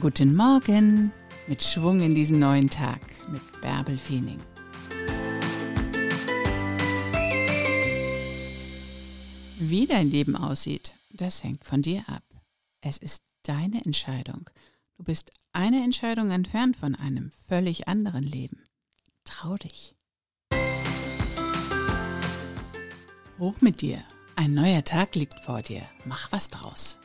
Guten Morgen mit Schwung in diesen neuen Tag mit Bärbel Feening. Wie dein Leben aussieht, das hängt von dir ab. Es ist deine Entscheidung. Du bist eine Entscheidung entfernt von einem völlig anderen Leben. Trau dich. Hoch mit dir. Ein neuer Tag liegt vor dir. Mach was draus.